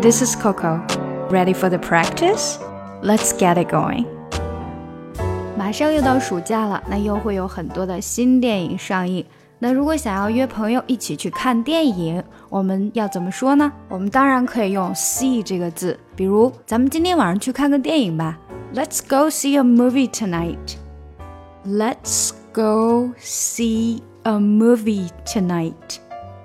This is Coco. Ready for the practice? Let's get it going. 马上又到暑假了，那又会有很多的新电影上映。那如果想要约朋友一起去看电影，我们要怎么说呢？我们当然可以用 see 这个字，比如咱们今天晚上去看个电影吧。Let's go see a movie tonight. Let's go see a movie tonight.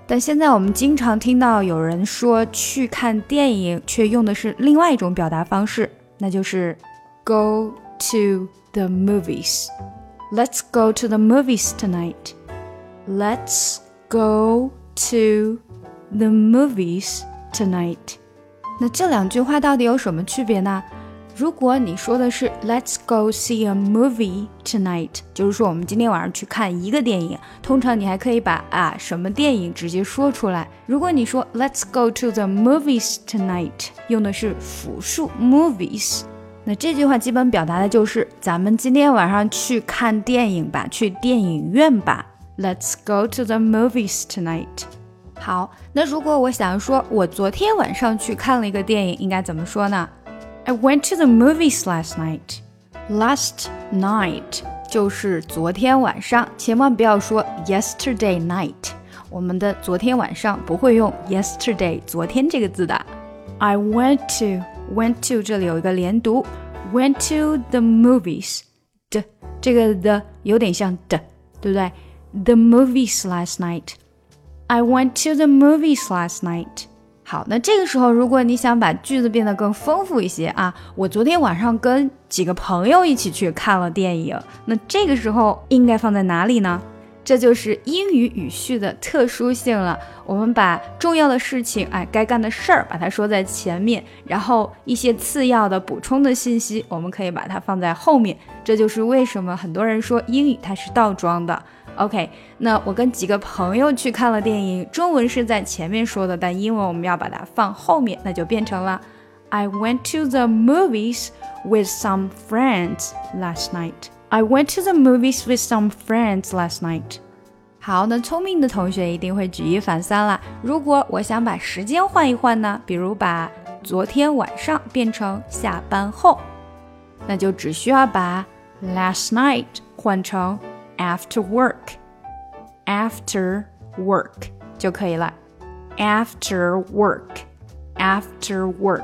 但现在我们经常听到有人说去看电影，却用的是另外一种表达方式，那就是 go to the movies. Let's go to the movies tonight. Let's go to the movies tonight。那这两句话到底有什么区别呢？如果你说的是 Let's go see a movie tonight，就是说我们今天晚上去看一个电影，通常你还可以把啊什么电影直接说出来。如果你说 Let's go to the movies tonight，用的是复数 movies，那这句话基本表达的就是咱们今天晚上去看电影吧，去电影院吧。Let's go to the movies tonight。好，那如果我想说，我昨天晚上去看了一个电影，应该怎么说呢 ？I went to the movies last night. Last night 就是昨天晚上，千万不要说 yesterday night。我们的昨天晚上不会用 yesterday 昨天这个字的。I went to went to 这里有一个连读，went to the movies 的这个的有点像的，对不对？the movies last night. I went to the movies last night. 好，那这个时候，如果你想把句子变得更丰富一些啊，我昨天晚上跟几个朋友一起去看了电影，那这个时候应该放在哪里呢？这就是英语语序的特殊性了。我们把重要的事情，哎，该干的事儿，把它说在前面，然后一些次要的补充的信息，我们可以把它放在后面。这就是为什么很多人说英语它是倒装的。OK，那我跟几个朋友去看了电影，中文是在前面说的，但英文我们要把它放后面，那就变成了 I went to the movies with some friends last night. I went to the movies with some friends last night. 好，那聪明的同学一定会举一反三啦。如果我想把时间换一换呢？比如把昨天晚上变成下班后，那就只需要把 last night 换成 after work, after work 就可以了。After work, after work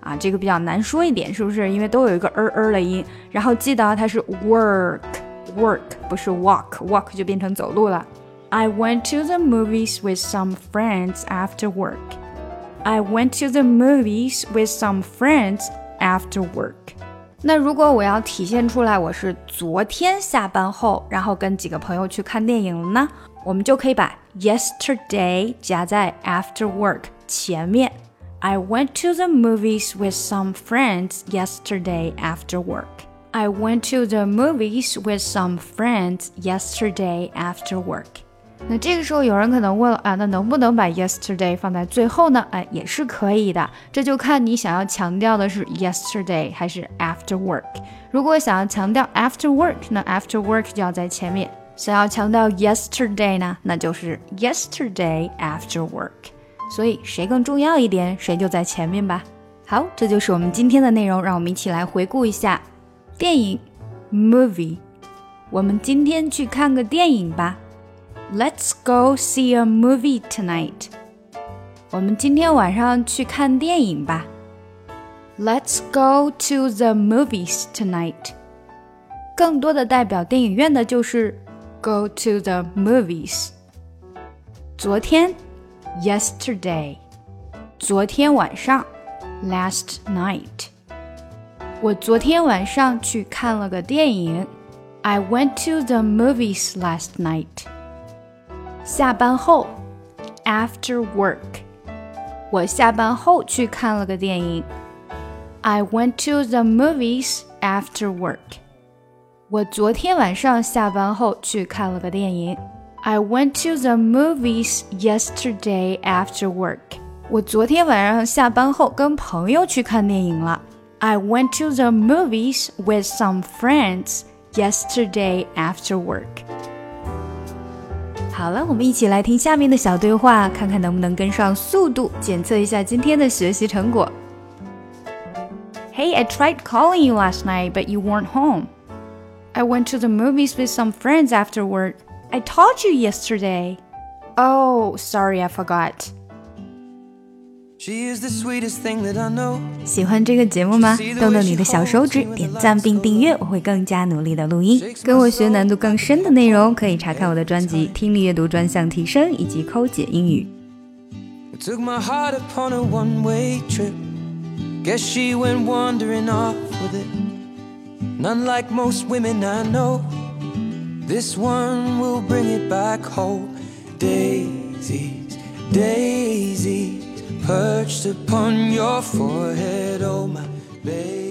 啊，这个比较难说一点，是不是？因为都有一个儿儿的音。然后记得它是 work, work 不是 walk, walk 就变成走路了。I went to the movies with some friends after work. I went to the movies with some friends after work. 那如果我要体现出来我是昨天下班后，然后跟几个朋友去看电影了呢？我们就可以把 yesterday 加在 after work 前面。I went to the movies with some friends yesterday after work. I went to the movies with some friends yesterday after work. 那这个时候有人可能问了啊，那能不能把 yesterday 放在最后呢？哎，也是可以的，这就看你想要强调的是 yesterday 还是 after work。如果想要强调 after work，那 after work 就要在前面；想要强调 yesterday 呢，那就是 yesterday after work。所以谁更重要一点，谁就在前面吧。好，这就是我们今天的内容，让我们一起来回顾一下电影 movie。我们今天去看个电影吧。Let's go see a movie tonight. 我们今天晚上去看电影吧。Let's go to the movies tonight. 更多的代表电影院的就是 go to the movies。昨天，yesterday。昨天晚上，last night。我昨天晚上去看了个电影。I went to the movies last night. 下班后，after work，我下班后去看了个电影。I went to the movies after work。我昨天晚上下班后去看了个电影。I went to the movies yesterday after work。我昨天晚上下班后跟朋友去看电影了。I went to the movies with some friends yesterday after work。 好了，我们一起来听下面的小对话，看看能不能跟上速度，检测一下今天的学习成果。Hey, I tried calling you last night, but you weren't home. I went to the movies with some friends afterward. I told you yesterday. Oh, sorry, I forgot. 喜欢这个节目吗？动动你的小手指，点赞并订阅，我会更加努力的录音。跟我学难度更深的内容，可以查看我的专辑《听力阅读专项提升》以及《抠解英语》。Perched upon your forehead, oh my baby.